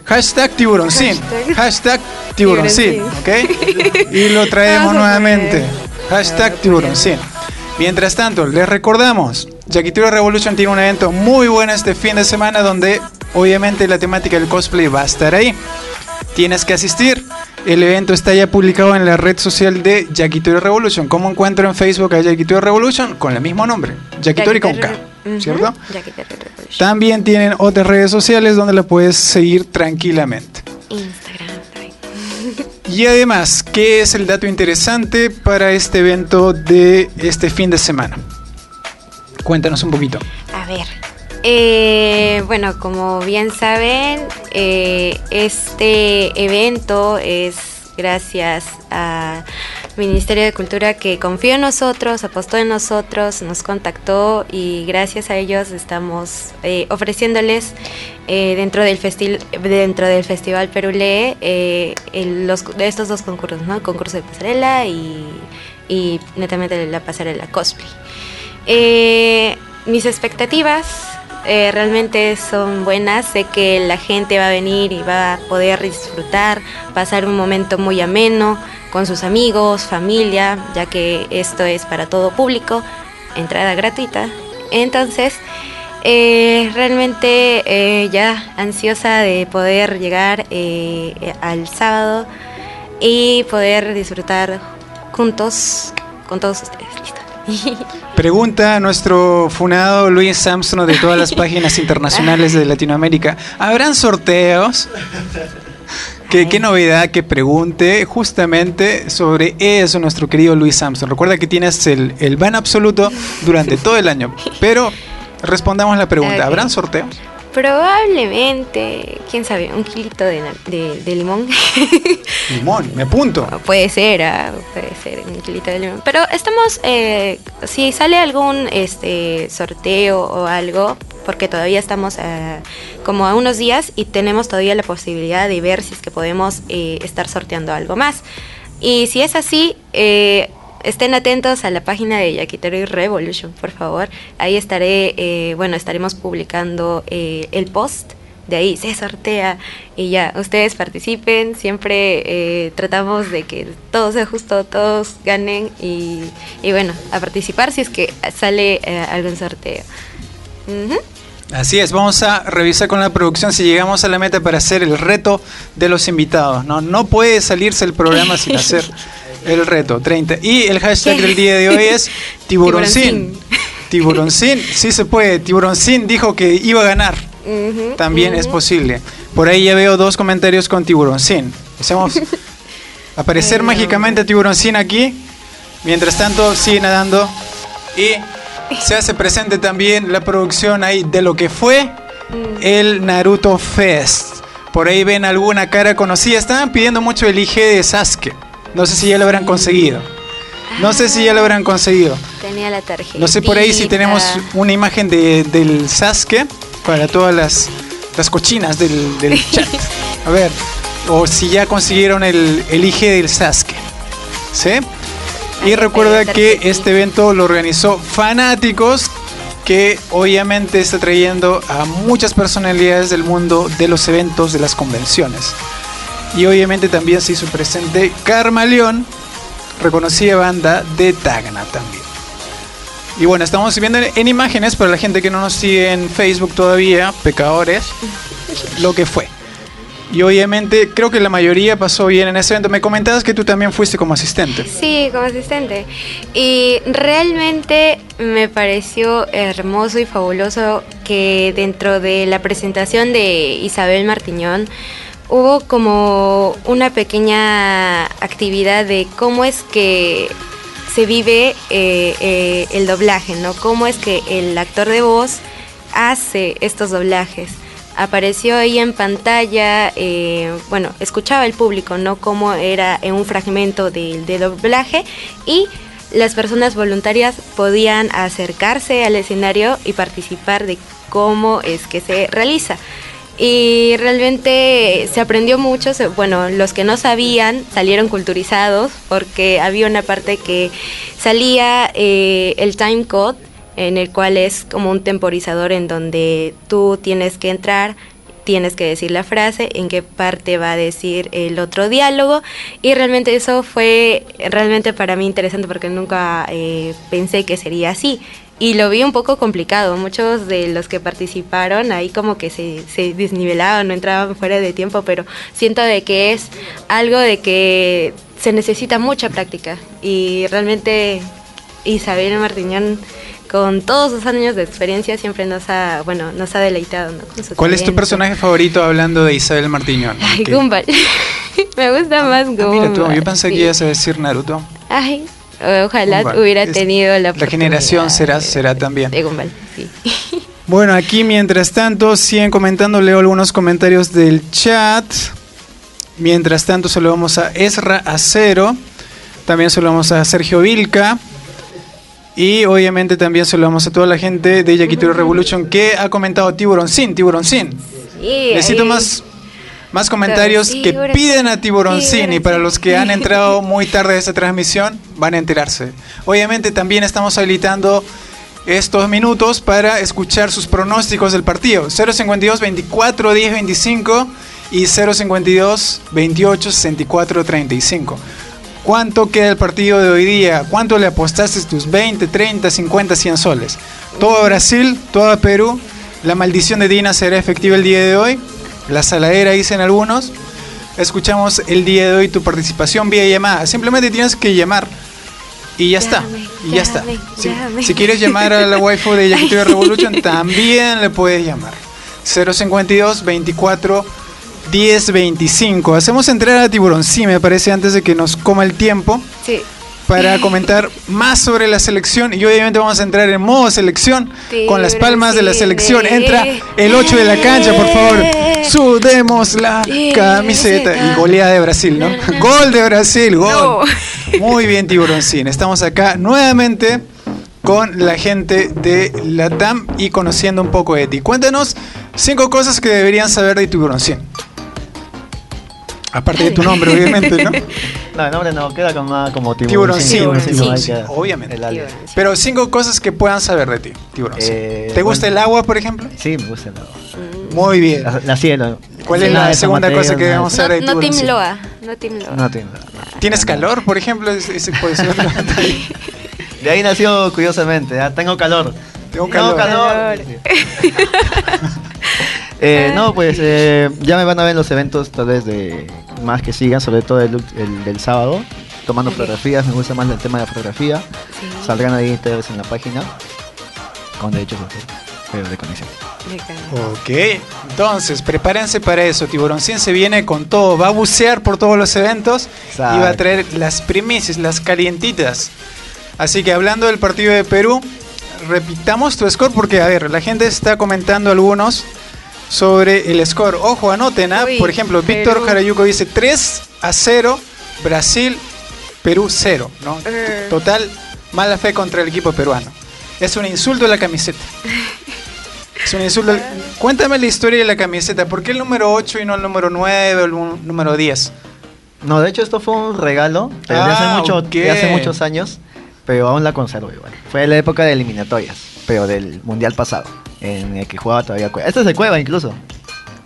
Hashtag Tiburoncín. Hashtag Tiburoncín. ¿Ok? Y lo traemos nuevamente. Hashtag Tiburoncín. Mientras tanto, les recordamos, Yakitori Revolution tiene un evento muy bueno este fin de semana donde obviamente la temática del cosplay va a estar ahí. Tienes que asistir. El evento está ya publicado en la red social de Yakitori Revolution. ¿Cómo encuentro en Facebook a Yakitori Revolution? Con el mismo nombre, Yakitori con K, ¿cierto? Yakitori Revolution. También tienen otras redes sociales donde la puedes seguir tranquilamente. Instagram. Y además, ¿qué es el dato interesante para este evento de este fin de semana? Cuéntanos un poquito. A ver. Eh, bueno, como bien saben, eh, este evento es gracias al Ministerio de Cultura que confió en nosotros, apostó en nosotros, nos contactó y gracias a ellos estamos eh, ofreciéndoles eh, dentro del dentro del Festival Perulé eh, estos dos concursos, ¿no? El concurso de pasarela y, y netamente la pasarela cosplay. Eh, mis expectativas eh, realmente son buenas. Sé que la gente va a venir y va a poder disfrutar, pasar un momento muy ameno con sus amigos, familia, ya que esto es para todo público, entrada gratuita. Entonces, eh, realmente eh, ya ansiosa de poder llegar al sábado y poder disfrutar juntos con todos ustedes. Listo. Pregunta a nuestro funado Luis Armstrong de todas las páginas internacionales de Latinoamérica. ¿Habrán sorteos? ¿Qué, qué novedad que pregunte justamente sobre eso nuestro querido Luis Armstrong. Recuerda que tienes el, el ban absoluto durante todo el año, pero respondamos la pregunta. ¿Habrán sorteos? Probablemente, quién sabe, un kilito de, na- de- de limón. Limón, me apunto. puede ser, ah, puede ser un kilito de limón. Pero estamos, eh, si sale algún este sorteo o algo, porque todavía estamos eh, como a unos días y tenemos todavía la posibilidad de ver si es que podemos eh, estar sorteando algo más. Y si es así, eh, estén atentos a la página de Yakitori Revolution, por favor. Ahí estaré, eh, bueno, estaremos publicando eh, el post. De ahí se sortea y ya, ustedes participen. Siempre eh, tratamos de que todo sea justo, todos ganen y, y bueno, a participar si es que sale eh, algún sorteo. Así es, vamos a revisar con la producción si llegamos a la meta para hacer el reto de los invitados. No, no puede salirse el programa sin hacer el reto. 30. Y el hashtag del día de hoy es tiburoncín. Tiburoncín, sí se puede. Tiburoncín dijo que iba a ganar. También es posible. Por ahí ya veo dos comentarios con tiburoncín. Hacemos aparecer mágicamente tiburoncín aquí. Mientras tanto, sigue nadando. Y se hace presente también la producción ahí de lo que fue el Naruto Fest. Por ahí ven alguna cara conocida. Estaban pidiendo mucho el IG de Sasuke. No sé si ya lo habrán conseguido. No sé si ya lo habrán conseguido. Tenía la tarjeta. No sé por ahí si tenemos una imagen de, del Sasuke para todas las, las cochinas del, del chat. A ver, o si ya consiguieron el, el IG del Sasuke. ¿Sí? Y recuerda que este evento lo organizó Fanáticos, que obviamente está trayendo a muchas personalidades del mundo de los eventos, de las convenciones. Y obviamente también se hizo presente Karma León, reconocida banda de Tacna también. Y bueno, estamos viendo en, en imágenes para la gente que no nos sigue en Facebook todavía, pecadores, lo que fue. Y obviamente creo que la mayoría pasó bien en ese evento. Me comentabas que tú también fuiste como asistente. Sí, como asistente. Y realmente me pareció hermoso y fabuloso que dentro de la presentación de Isabel Martiñón hubo como una pequeña actividad de cómo es que se vive eh, eh, el doblaje, ¿no? Cómo es que el actor de voz hace estos doblajes. Apareció ahí en pantalla, eh, bueno, escuchaba el público, ¿no? Cómo era en un fragmento de, de doblaje y las personas voluntarias podían acercarse al escenario y participar de cómo es que se realiza. Y realmente se aprendió mucho, se- bueno, los que no sabían salieron culturizados porque había una parte que salía eh, el time code, en el cual es como un temporizador en donde tú tienes que entrar, tienes que decir la frase, en qué parte va a decir el otro diálogo. Y realmente eso fue realmente para mí interesante porque nunca eh, pensé que sería así y lo vi un poco complicado. Muchos de los que participaron ahí como que se, se desnivelaban, no entraban fuera de tiempo, pero siento de que es algo de que se necesita mucha práctica y realmente Isabel Martiñón con todos sus años de experiencia siempre nos ha, bueno, nos ha deleitado. ¿no? Con su ¿Cuál es tu talento. personaje favorito hablando de Isabel Martiñón? Ay, Que- Gumball. Me gusta más Gumball. Ah, Mira tú, yo pensé que sí. ibas a decir Naruto. Ay, ojalá Gumball. hubiera Es- tenido la La generación será, de- será también. De Gumball, sí. Bueno, aquí mientras tanto siguen comentando, leo algunos comentarios del chat. Mientras tanto saludamos a Ezra Acero, también saludamos a Sergio Vilca y obviamente también saludamos a toda la gente de Yaquituro Revolution que ha comentado Tiburoncín, Tiburoncín. Sí, Necesito ahí- más, más comentarios que piden a Tiburoncín y para los que han entrado muy tarde a esta transmisión van a enterarse. Obviamente también estamos habilitando estos minutos para escuchar sus pronósticos del partido. 052 24 10 25 y 052 28 64 35. ¿Cuánto queda el partido de hoy día? ¿Cuánto le apostaste tus 20, 30, 50, 100 soles? Todo Brasil, todo Perú. La maldición de Dina será efectiva el día de hoy. La saladera dicen algunos. Escuchamos el día de hoy tu participación vía llamada. Simplemente tienes que llamar y ya está. Y ya está. llame, Si, quieres llamar a la waifu de Yaquito Revolution, también le puedes llamar. 052 24 10 25. Hacemos entrar a Tiburón, sí, me parece, antes de que nos coma el tiempo. Sí. Para comentar más sobre la selección y obviamente vamos a entrar en modo selección con las palmas de la selección. Entra el 8 de la cancha, por favor. Sudemos la camiseta. Y goleada de Brasil, ¿no? Gol de Brasil, gol. Muy bien, Tiburoncín. Estamos acá nuevamente con la gente de la TAM y conociendo un poco de ti. Cuéntanos cinco cosas que deberían saber de Tiburoncín. Aparte de tu nombre, obviamente, ¿no? No, el nombre no, queda como, como Tiburoncín, tiburoncín. sí, obviamente. El. Pero cinco cosas que puedan saber de ti, Tiburoncín. Eh, ¿Te gusta bueno. el agua, por ejemplo? Sí, me gusta el agua. Muy bien. La, la cielo. ¿Cuál es la segunda cosa que debemos No, saber de no Team Tiburoncín? Loa. No Team Loa. No. ¿Tienes calor, por ejemplo? Ese- ese puede ser. De ahí nació curiosamente, ya tengo calor. Tengo Tengo calor. Eh, no, pues eh, ya me van a ver en los eventos tal vez de más que sigan, sobre todo el, el del sábado, tomando fotografías, me gusta más el tema de la fotografía. Saldrán ahí ustedes en la página con derechos de autor, pero de conexión. Ok, entonces prepárense para eso. Tiburoncín se viene con todo, va a bucear por todos los eventos y va a traer las primicias, las calientitas. Así que hablando del partido de Perú, repitamos tu score porque, a ver, la gente está comentando algunos sobre el score. Ojo, anoten, ¿ah? Uy, por ejemplo, Víctor Perú. Jarayuco dice 3 a 0, Brasil, Perú 0, ¿no? Eh. Total, mala fe contra el equipo peruano. Es un insulto a la camiseta. Es un insulto. Cuéntame la historia de la camiseta. ¿Por qué el número 8 y no el número 9 o el número 10? No, de hecho esto fue un regalo Ah, hace mucho, ok. de hace muchos años, pero aún la conservo igual. Fue la época de eliminatorias, pero del mundial pasado, en el que jugaba todavía Cueva. Este es de Cueva incluso.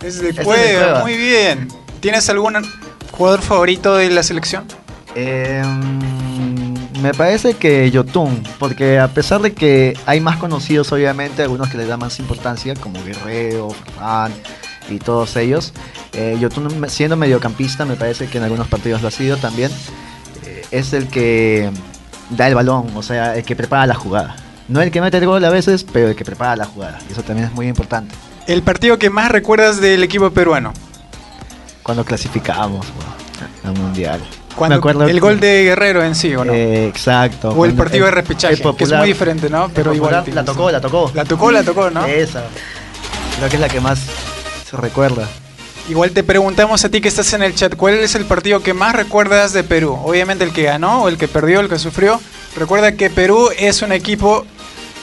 Es de Este es de Cueva, muy bien. ¿Tienes algún jugador favorito de la selección? Eh, me parece que Yotun, porque a pesar de que hay más conocidos, obviamente, algunos que le dan más importancia, como Guerrero, Farfán y todos ellos, eh, Yotun, siendo mediocampista, me parece que en algunos partidos lo ha sido también, eh, es el que da el balón, o sea, el que prepara la jugada. No el que mete el gol a veces, pero el que prepara la jugada. Y eso también es muy importante. El partido que más recuerdas del equipo peruano. Cuando clasificamos al mundial. Cuando Me acuerdo el gol de Guerrero en sí, ¿o no? Eh, exacto. o el partido de el- repechaje, el que es muy diferente, ¿no? Pero igual. La tocó, la tocó. La tocó, la tocó, ¿no? Esa. Creo que es la que más se recuerda. Igual te preguntamos a ti que estás en el chat, ¿cuál es el partido que más recuerdas de Perú? Obviamente el que ganó o el que perdió, el que sufrió. Recuerda que Perú es un equipo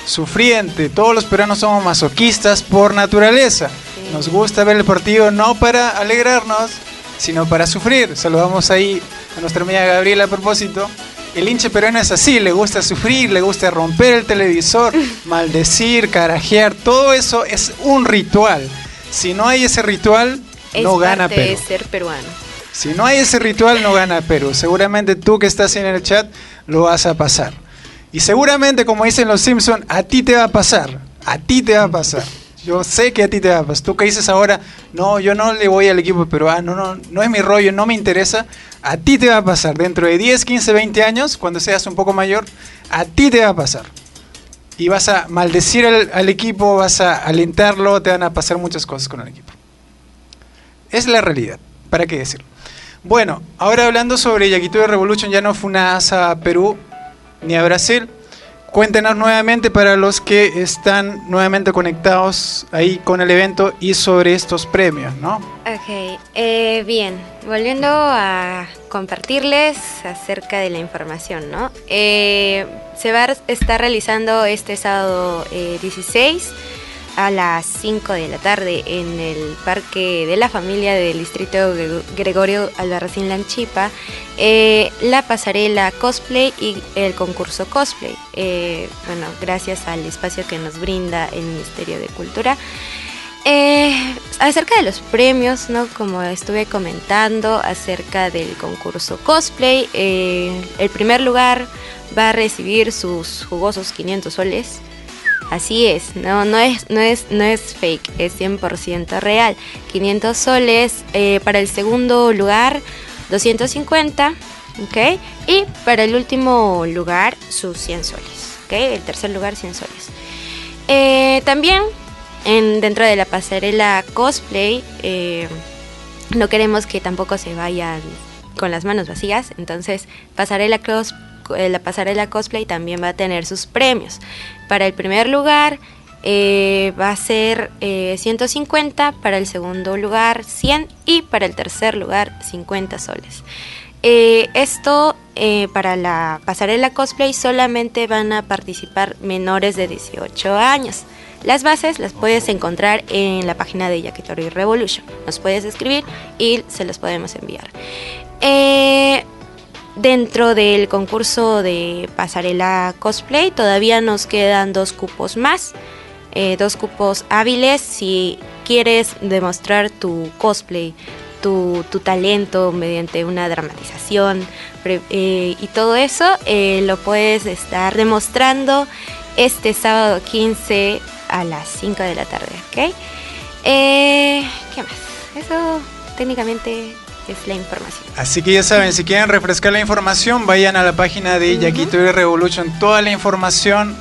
sufriente. Todos los peruanos somos masoquistas por naturaleza. Nos gusta ver el partido no para alegrarnos, sino para sufrir. Saludamos ahí a nuestra amiga Gabriela a propósito. El hincha peruano es así, le gusta sufrir, le gusta romper el televisor, maldecir, carajear, todo eso es un ritual. Si no hay ese ritual, Es no gana parte Perú. de ser peruano. Si no hay ese ritual, no gana Perú. Seguramente tú que estás en el chat lo vas a pasar. Y seguramente, como dicen los Simpsons, a ti te va a pasar. A ti te va a pasar. Yo sé que a ti te va a pasar. Tú que dices ahora, no, yo no le voy al equipo peruano, no, no es mi rollo, no me interesa. A ti te va a pasar. Dentro de 10, 15, 20 años, cuando seas un poco mayor, a ti te va a pasar. Y vas a maldecir al, equipo, vas a alentarlo, te van a pasar muchas cosas con el equipo. Es la realidad, ¿para qué decirlo? Bueno, ahora hablando sobre Yaquito Revolution, ya no fue una asa Perú ni a Brasil. Cuéntenos nuevamente para los que están nuevamente conectados ahí con el evento y sobre estos premios, ¿no? Ok, eh, bien, volviendo a compartirles acerca de la información, ¿no? Eh, se va a estar realizando este sábado eh, 16 a las 5 de la tarde en el Parque de la Familia del Distrito Gre- Gregorio Albarracín Lanchipa eh, la pasarela cosplay y el concurso cosplay. Eh, bueno, gracias al espacio que nos brinda el Ministerio de Cultura. Eh, acerca de los premios, ¿no? Como estuve comentando acerca del concurso cosplay, eh, el primer lugar va a recibir sus jugosos 500 soles. Así es, no, no, es, no, es, no es fake, es 100% real. 500 soles eh, para el segundo lugar, 250, ¿ok? Y para el último lugar, sus 100 soles, ¿ok? El tercer lugar, 100 soles. Eh, también en, dentro de la pasarela cosplay, eh, no queremos que tampoco se vayan con las manos vacías, entonces pasarela cos- eh, la pasarela cosplay también va a tener sus premios. Para el primer lugar eh, va a ser eh, 150, para el segundo lugar 100 y para el tercer lugar 50 soles. Eh, esto eh, para la pasarela cosplay solamente van a participar menores de 18 años. Las bases las puedes encontrar en la página de Yakitori Revolution. Nos puedes escribir y se los podemos enviar. Eh, dentro del concurso de pasarela cosplay todavía nos quedan dos cupos más. eh, dos cupos hábiles si quieres demostrar tu cosplay, tu, tu talento mediante una dramatización eh, y todo eso eh, lo puedes estar demostrando este sábado 15 a las 5 de la tarde, ¿ok? ¿Qué más? Eso técnicamente es la información. Así que ya saben, si quieren refrescar la información, vayan a la página de Yakitori Revolution. Toda la información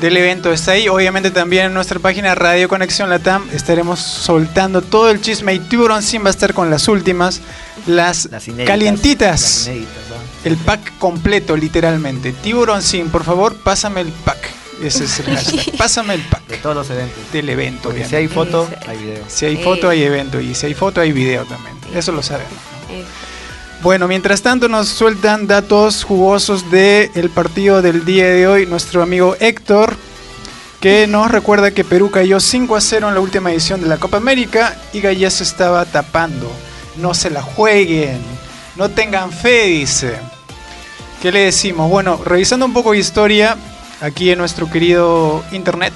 del evento está ahí. Obviamente también en nuestra página Radio Conexión Latam estaremos soltando todo el chisme y Tiburon Sim va a estar con las últimas, las, inéditas, calientitas. las inéditas, ¿no? El pack completo, literalmente. Tiburon Sim, por favor, pásame el pack. Ese es el hashtag. Pásame el pack. De todos los eventos. Del evento. Porque si hay foto, hay video. Si hay foto, hay evento. Y si hay foto, hay video también. Eso lo sabemos. Bueno, mientras tanto nos sueltan datos jugosos del partido del día de hoy nuestro amigo Héctor, que nos recuerda que Perú cayó 5 a 0 en la última edición de la Copa América y Galles estaba tapando. No se la jueguen, no tengan fe, dice. ¿Qué le decimos? Bueno, revisando un poco de historia aquí en nuestro querido internet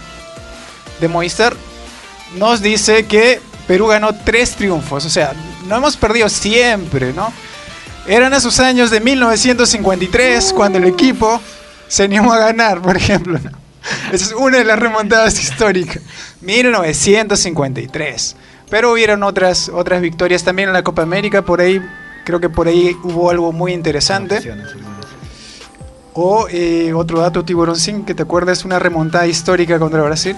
de Movistar, nos dice que Perú ganó tres triunfos. O sea, no hemos perdido siempre, ¿no? Eran esos años de 1953 cuando el equipo se animó a ganar, por ejemplo. ¿no? Esa es una de las remontadas históricas. 1953. Pero hubieron otras, otras victorias también en la Copa América. Por ahí, creo que por ahí hubo algo muy interesante. O eh, otro dato, Tiburón Sin, que te acuerdas, una remontada histórica contra Brasil.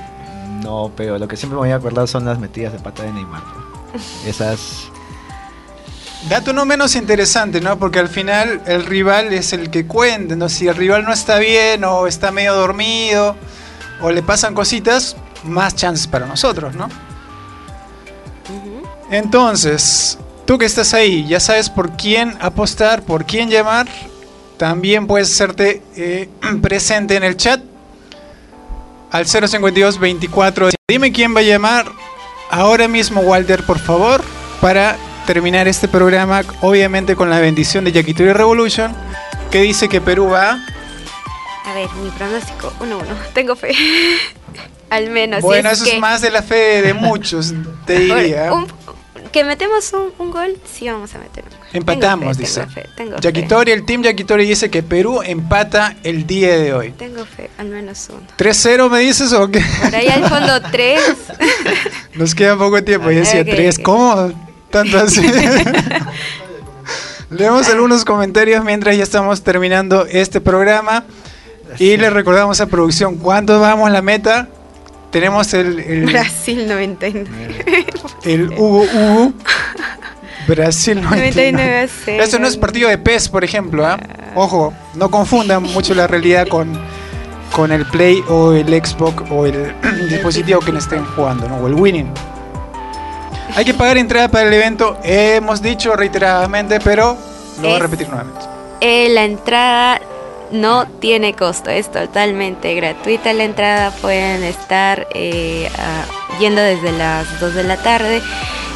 No, pero lo que siempre me voy a acordar son las metidas de pata de Neymar. ¿no? Esas. Dato no menos interesante, ¿no? Porque al final el rival es el que cuenta, ¿no? Si el rival no está bien o está medio dormido o le pasan cositas, más chances para nosotros, ¿no? Entonces, tú que estás ahí, ya sabes por quién apostar, por quién llamar. También puedes hacerte eh, presente en el chat al 052 24. Dime quién va a llamar ahora mismo, Walter, por favor, para terminar este programa, obviamente con la bendición de Yakitori Revolution, que dice que Perú va. A ver, mi pronóstico 1-1. Tengo fe. Al menos. si bueno, es eso que- es más de la fe de muchos, te diría. Un- que metemos un, un gol, sí vamos a meter un gol. Empatamos, Tengo fe, dice. Tengo fe, tengo fe. Yakitori, el team Yakitori dice que Perú empata el día de hoy. Tengo fe, al menos uno. ¿3-0 me dices o qué? Por ahí al fondo 3. Nos queda poco tiempo. Yo decía Ok, 3. ok. ¿Cómo? Tanto así. Leemos algunos comentarios mientras ya estamos terminando este programa. Y le recordamos a producción cuánto vamos la meta. Tenemos el, el, Brasil 99. el Hugo Hugo. Brasil 99 99. a 0. Esto no es partido de PES, por ejemplo. ¿ah? Ojo, no confundan mucho la realidad con, con el Play o el Xbox o el dispositivo que le estén jugando, ¿no? o el Winning. Hay que pagar entrada para el evento, hemos dicho reiteradamente, pero lo voy a repetir nuevamente. Eh, la entrada no tiene costo, es totalmente gratuita la entrada, pueden estar eh, ah, yendo desde las 2 de la tarde.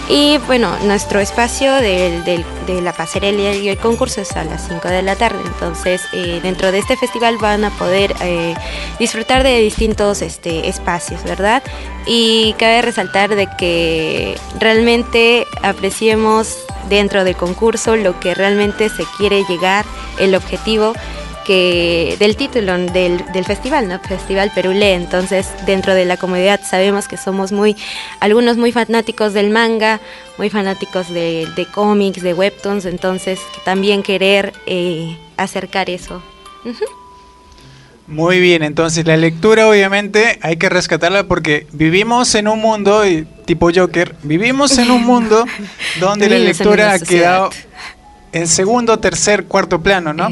Y bueno, nuestro espacio de la pasarela y el concurso es a las 5 de la tarde, entonces eh, dentro de este festival van a poder eh, disfrutar de distintos este, espacios, ¿verdad? Y cabe resaltar de que realmente apreciemos dentro del concurso lo que realmente se quiere llegar, el objetivo que del título del, del festival, ¿no? Festival Perulé. Entonces, dentro de la comunidad sabemos que somos muy, algunos muy fanáticos del manga, muy fanáticos de, de cómics, de webtoons, entonces también querer eh, acercar eso. Muy bien, entonces la lectura obviamente hay que rescatarla porque vivimos en un mundo, y tipo Joker, vivimos en un mundo donde la lectura ha quedado en segundo, tercer, cuarto plano, ¿no?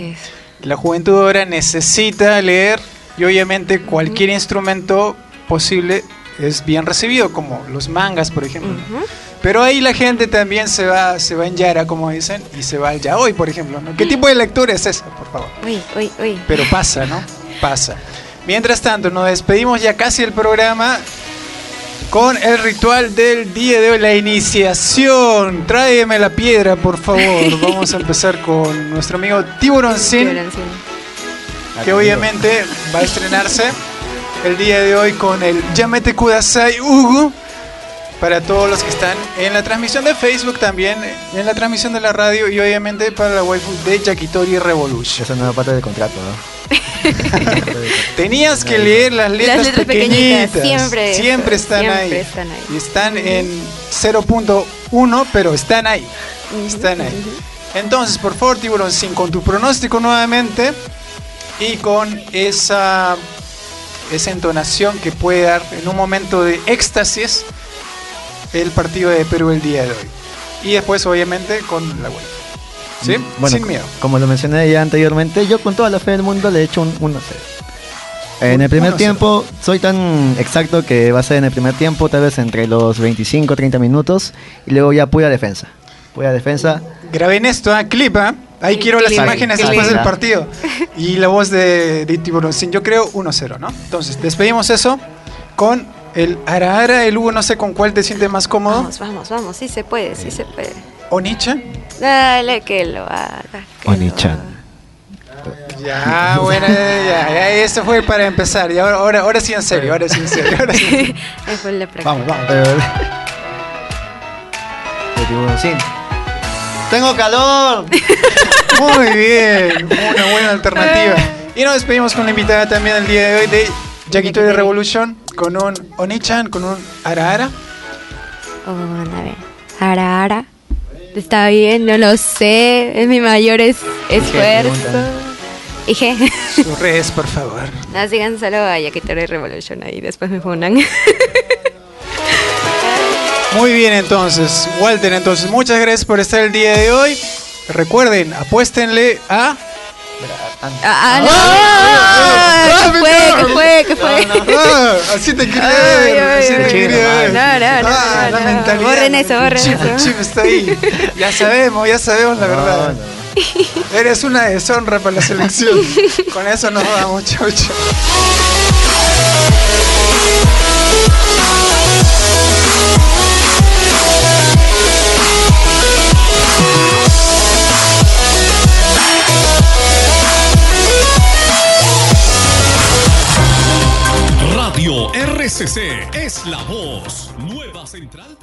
La juventud ahora necesita leer y obviamente cualquier instrumento posible es bien recibido, como los mangas, por ejemplo. Pero ahí la gente también se va, se va en Yara, como dicen, y se va al yaoi, por ejemplo. ¿no? ¿Qué tipo de lectura es esa, por favor? Uy, uy, uy. Pero pasa, ¿no? Pasa. Mientras tanto, nos despedimos ya casi del programa con el ritual del día de hoy, la iniciación. Tráeme la piedra, por favor. Vamos a empezar con nuestro amigo Tiburón Sin, que obviamente va a estrenarse el día de hoy con el Yamete Kudasai Hugo. Para todos los que están en la transmisión de Facebook también, en la transmisión de la radio y obviamente para la waifu de Yakitori Revolution. Esa nueva parte del contrato, ¿no? Tenías que leer las letras, Las letras pequeñitas. pequeñitas, siempre, Siempre están siempre ahí. están ahí. Y están en 0.1, pero están ahí. Están ahí. Entonces, por favor, Tiburón, sin con tu pronóstico nuevamente y con esa, esa entonación que puede dar en un momento de éxtasis el partido de Perú el día de hoy. Y después, obviamente, con la web. ¿Sí? Bueno, Sin miedo. Como lo mencioné ya anteriormente, yo con toda la fe del mundo le he hecho un 1-0. En el primer 1-0. tiempo, soy tan exacto que va a ser en el primer tiempo, tal vez entre los 25-30 minutos, y luego ya pura defensa. Pura defensa. Graben esto, ¿ah? clip, ¿ah? Ahí quiero las clip, imágenes clip. después del partido. Y la voz de, de Tiburón Sin, yo creo 1-0, ¿no? Entonces, despedimos eso con el Ara Ara, el Hugo, no sé con cuál te sientes más cómodo. Vamos, vamos, vamos. Sí se puede, sí se puede. Onicha. Dale que lo haga. que lo Onichan. Ya, bueno, ya, ya, ya, esto fue para empezar. Y ahora, ahora, ahora sí en serio, ahora sí en serio. Ahora sí en serio. Ahí fue la práctica. Vamos, vamos. Sí. ¡Tengo calor! Muy bien, una buena alternativa. Y nos despedimos con la invitada también el día de hoy de Yakitori Revolution, con un Onichan, con un Ara Ara. Oh, a ver. Ara, ara. Está bien, no lo sé. Es mi mayor es- esfuerzo. Dije. Sus redes, por favor. No, sigan solo a Yakitori Revolution ahí, después me funan. Muy bien, entonces, Walter, entonces, muchas gracias por estar el día de hoy. Recuerden, apuéstenle a. Ah, ah, no. ¿Qué fue? ¿Qué fue? ¿Qué fue? Ah, así te quería ver, así te quería ver. No, no, no, Ah, no, la mentalidad. Borren eso, borren chip, el eso. chip está ahí. Ya sabemos, ya sabemos la verdad. Eres una deshonra para la selección. Con eso nos vamos, chau, chau. Radio RCC es la voz. Nueva central.